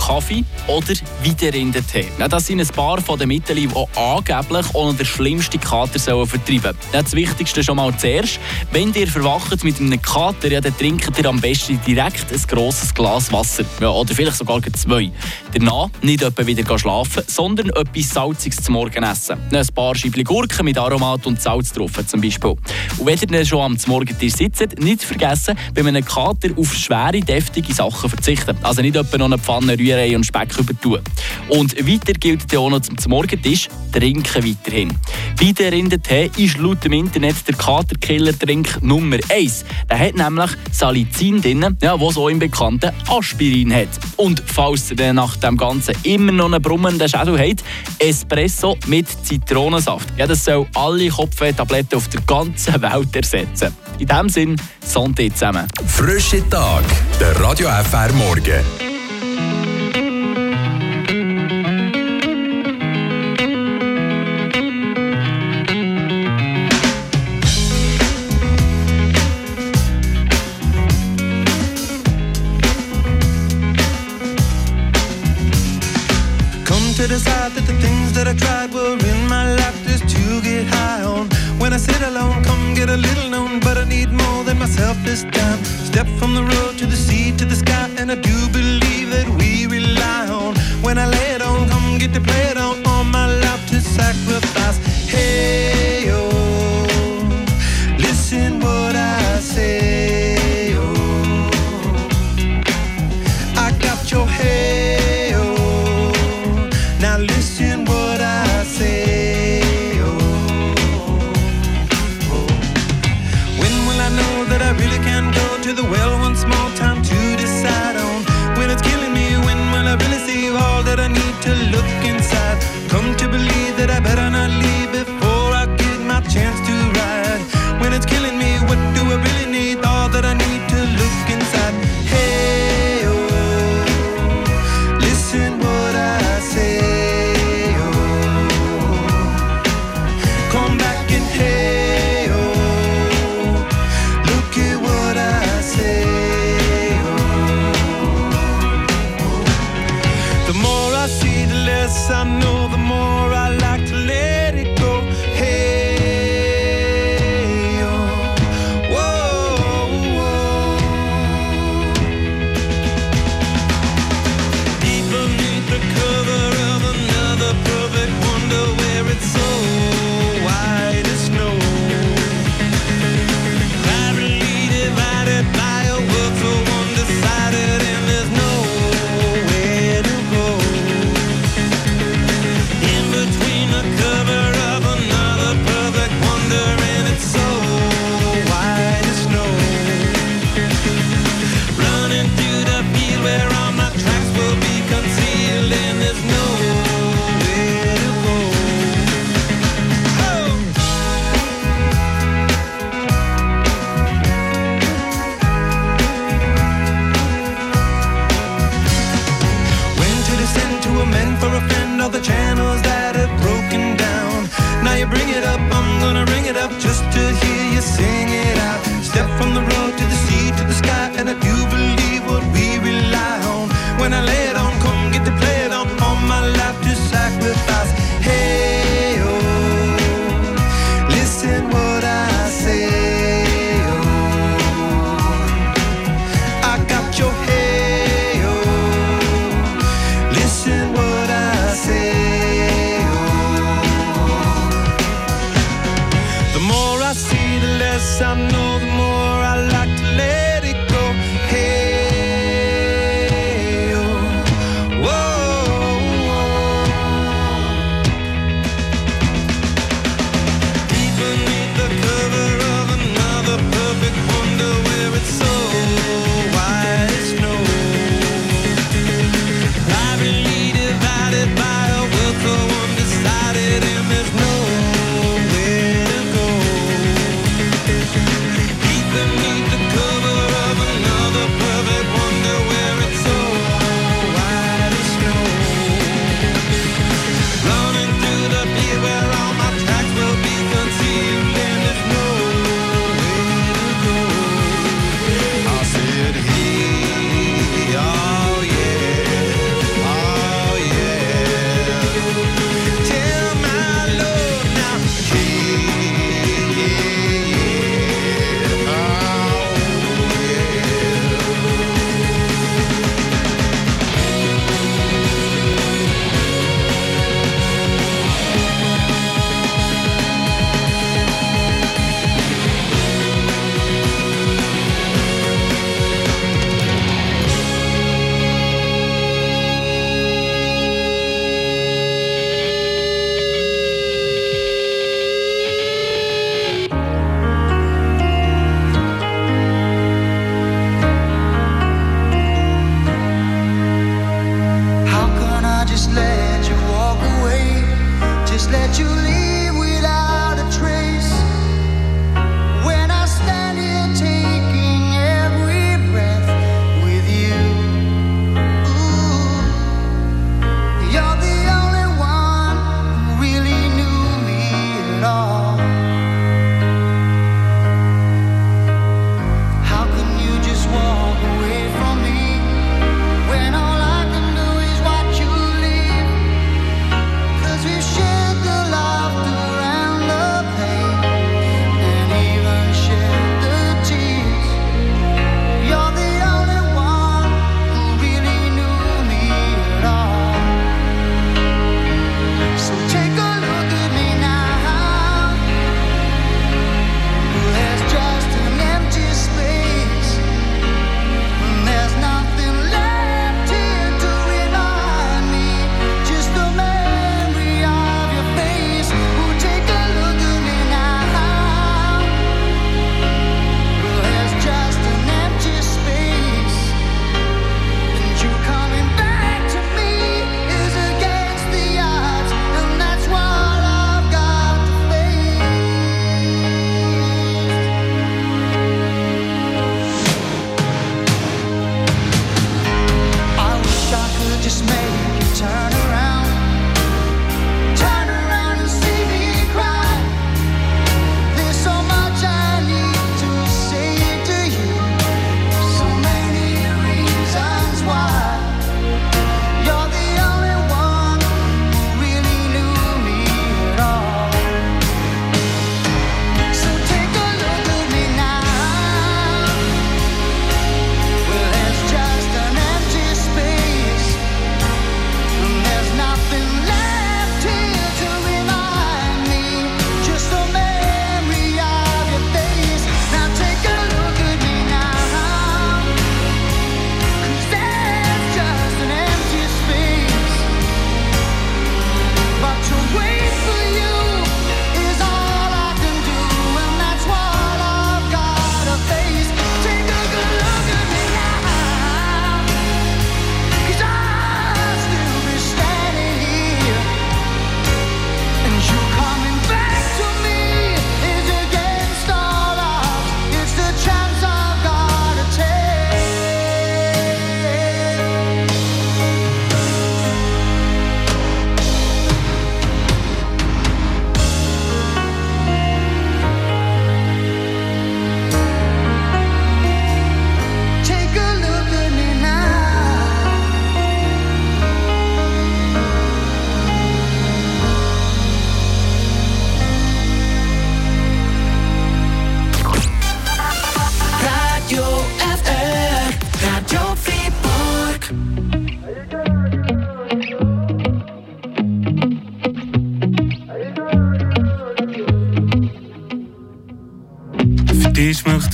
Kaffee oder Wiederrindentee. Ja, das sind ein paar von den Mitteln, die angeblich ohne den schlimmsten Kater vertreiben sollen. Das Wichtigste schon mal zuerst. Wenn ihr verwacht mit einem Kater, ja, dann trinkt ihr am besten direkt ein grosses Glas Wasser. Ja, oder vielleicht sogar zwei. Danach nicht etwa wieder schlafen, sondern etwas Salziges zum Morgen essen. Ein paar Scheibchen Gurken mit Aromat und Salz drauf zum Beispiel. Und wenn ihr schon am Morgentisch sitzt, nicht vergessen, bei einem Kater auf schwere, deftige Sachen verzichten. Also nicht etwa noch eine Pfanne Rührei und Speck übertun. Und weiter gilt auch noch zum Morgentisch, trinken weiterhin. Weiter Tee ist laut dem Internet der Katerkiller-Trink Nummer 1. Der hat nämlich Salicin drin, ja, was auch im bekannten Aspirin hat. Und falls ihr nach dem Ganzen immer noch einen brummenden Schädel habt, Espresso mit Zitronensaft. Ja, das soll alle Kopfweh-Tabletten auf der ganzen Welt ersetzen. In diesem Sinn, Santé zusammen. Frische Tag, der Radio FR Morgen. Some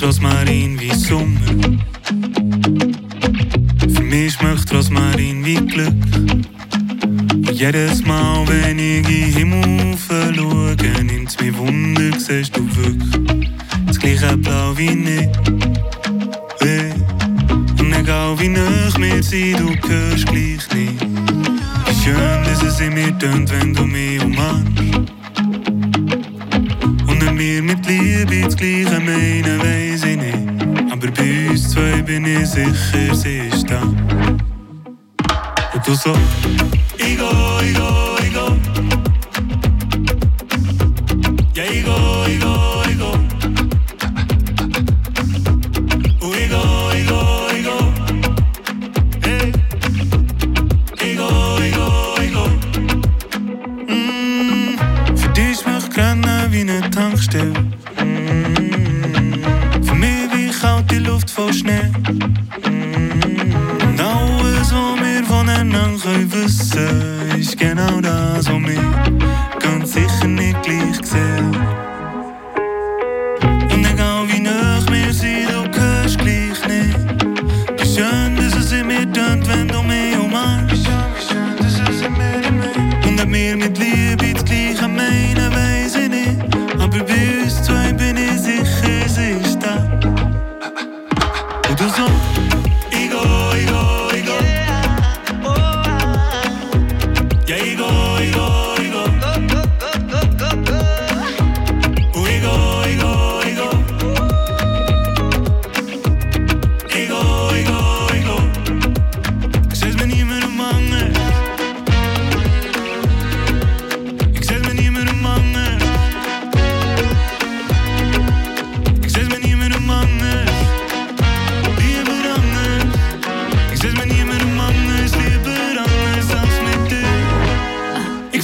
Rosmarin wie Sommer. Für mich schmeckt Rosmarin wie Glück. Und jedes Mal, wenn ich in Himmel schaue, nimmt's mir Wunder, siehst du wirklich das gleiche Blau wie nicht. Hey. Und egal wie nah wir sie, du hörst gleich nicht. Wie schön, dass es in mir tönt, wenn du mich umarmst mir mit Liebe das Gleiche meinen, weiss ich nicht. Aber bei uns zwei bin ich sicher, sie ist da. Und du so, ich go, ich go, ich go. Ja, ich go, ich go, ich go. Für dich mach ich wie een tankstel corazón. Higo.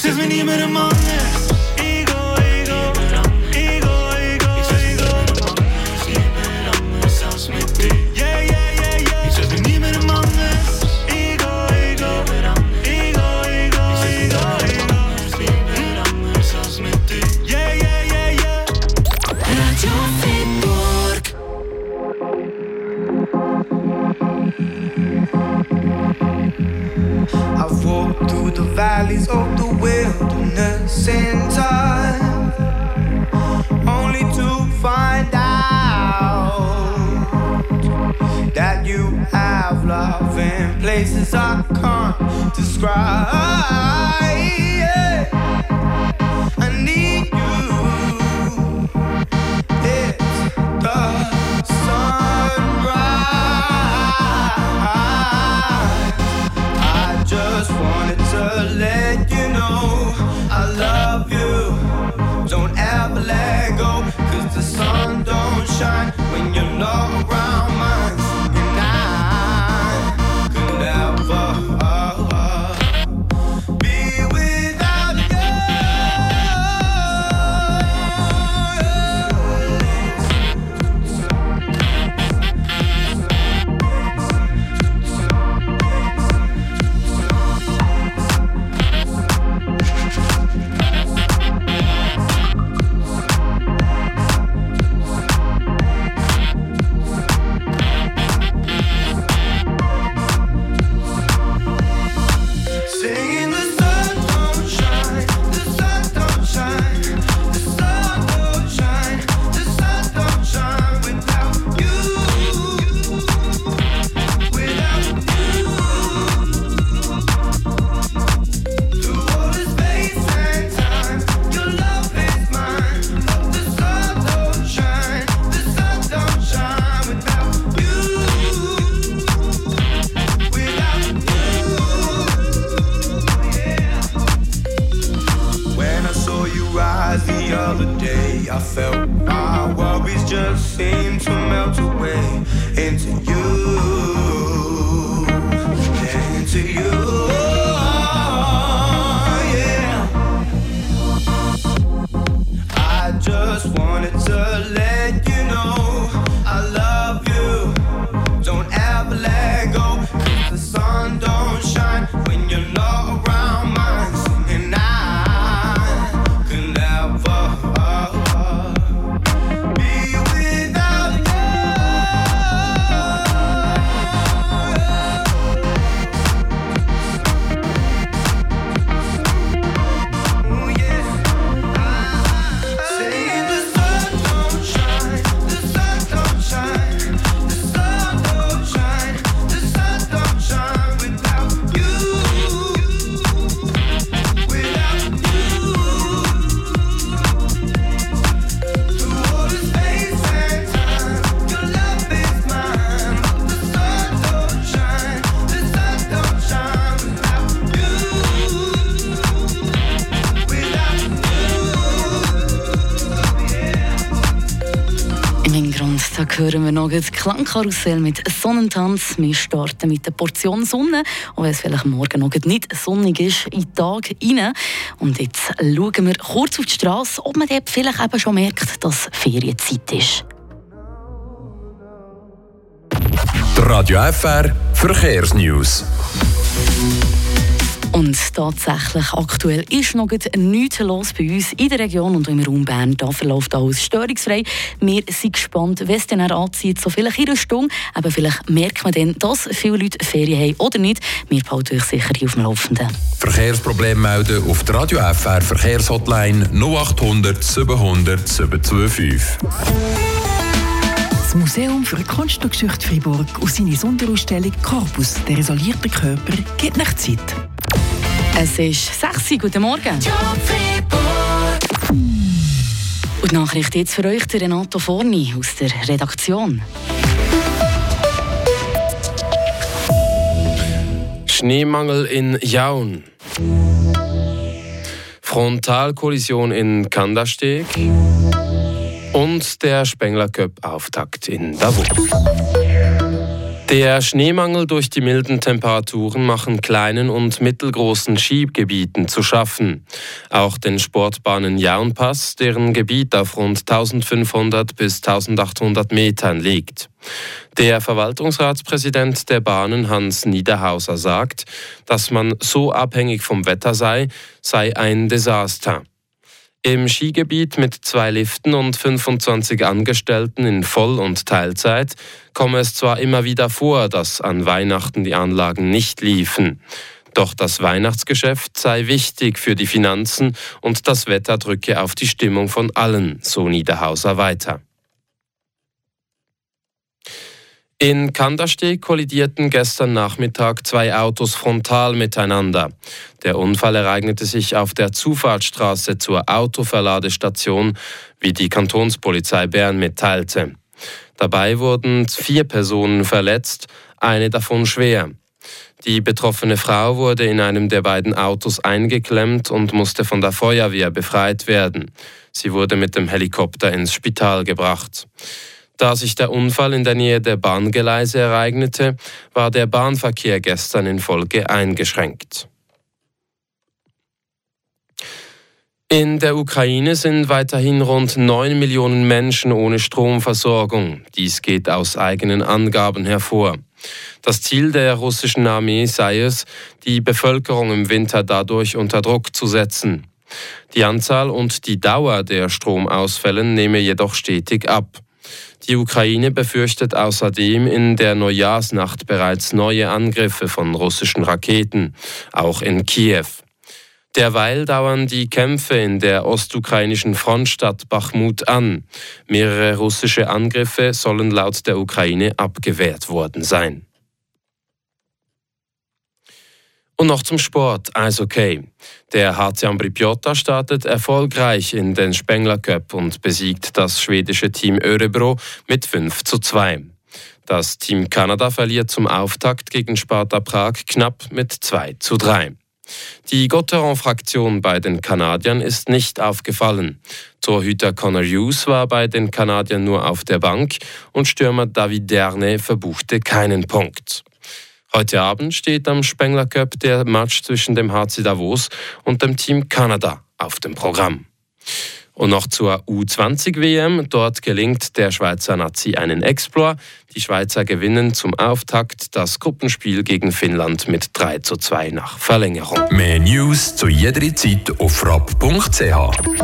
Przez mnie nie będę manny places I can't describe. you. Da hören wir noch das Klangkarussell mit Sonnentanz. Wir starten mit der Portion Sonne, auch wenn es vielleicht morgen noch nicht sonnig ist, in den Tag rein. Und jetzt schauen wir kurz auf die Straße, ob man dort vielleicht eben schon merkt, dass Ferienzeit ist. Radio FR Verkehrsnews. Und tatsächlich, aktuell ist noch nichts los bei uns in der Region und im Raum Bern. Da verläuft alles störungsfrei. Wir sind gespannt, wenn es dann anzieht, so vielleicht in einer Stunde. Aber vielleicht merkt man dann, dass viele Leute Ferien haben oder nicht. Wir behalten euch sicher auf dem Laufenden. Verkehrsproblem melden auf der Radio FR Verkehrshotline 0800 700 725. Das Museum für Kunstgeschichte Fribourg und seine Sonderausstellung Corpus, der isolierte Körper, gibt nicht Zeit. Es ist 6 Uhr. Guten Morgen. Und die Nachricht jetzt für euch, der Renato Forni aus der Redaktion. Schneemangel in Jaun. Frontalkollision in Kandersteg. Und der Spengler Cup Auftakt in Davos. Der Schneemangel durch die milden Temperaturen machen kleinen und mittelgroßen Skigebieten zu schaffen. Auch den Sportbahnen Jaunpass, deren Gebiet auf rund 1500 bis 1800 Metern liegt. Der Verwaltungsratspräsident der Bahnen Hans Niederhauser sagt, dass man so abhängig vom Wetter sei, sei ein Desaster. Im Skigebiet mit zwei Liften und 25 Angestellten in Voll- und Teilzeit komme es zwar immer wieder vor, dass an Weihnachten die Anlagen nicht liefen. Doch das Weihnachtsgeschäft sei wichtig für die Finanzen und das Wetter drücke auf die Stimmung von allen, so Niederhauser weiter. In Kandersteg kollidierten gestern Nachmittag zwei Autos frontal miteinander. Der Unfall ereignete sich auf der Zufahrtsstraße zur Autoverladestation, wie die Kantonspolizei Bern mitteilte. Dabei wurden vier Personen verletzt, eine davon schwer. Die betroffene Frau wurde in einem der beiden Autos eingeklemmt und musste von der Feuerwehr befreit werden. Sie wurde mit dem Helikopter ins Spital gebracht. Da sich der Unfall in der Nähe der Bahngeleise ereignete, war der Bahnverkehr gestern in Folge eingeschränkt. In der Ukraine sind weiterhin rund 9 Millionen Menschen ohne Stromversorgung. Dies geht aus eigenen Angaben hervor. Das Ziel der russischen Armee sei es, die Bevölkerung im Winter dadurch unter Druck zu setzen. Die Anzahl und die Dauer der Stromausfälle nehme jedoch stetig ab. Die Ukraine befürchtet außerdem in der Neujahrsnacht bereits neue Angriffe von russischen Raketen, auch in Kiew. Derweil dauern die Kämpfe in der ostukrainischen Frontstadt Bachmut an. Mehrere russische Angriffe sollen laut der Ukraine abgewehrt worden sein. Und noch zum Sport, Eishockey. Der HC Ambripiotta startet erfolgreich in den Spengler Cup und besiegt das schwedische Team Örebro mit 5 zu 2. Das Team Kanada verliert zum Auftakt gegen Sparta Prag knapp mit 2 zu 3. Die Gotteron-Fraktion bei den Kanadiern ist nicht aufgefallen. Torhüter Connor Hughes war bei den Kanadiern nur auf der Bank und Stürmer David Derne verbuchte keinen Punkt. Heute Abend steht am Spengler Cup der Match zwischen dem HC Davos und dem Team Kanada auf dem Programm. Und noch zur U20-WM. Dort gelingt der Schweizer Nazi einen Explor. Die Schweizer gewinnen zum Auftakt das Gruppenspiel gegen Finnland mit 3 zu 2 nach Verlängerung. Mehr News zu jeder Zeit auf frapp.ch.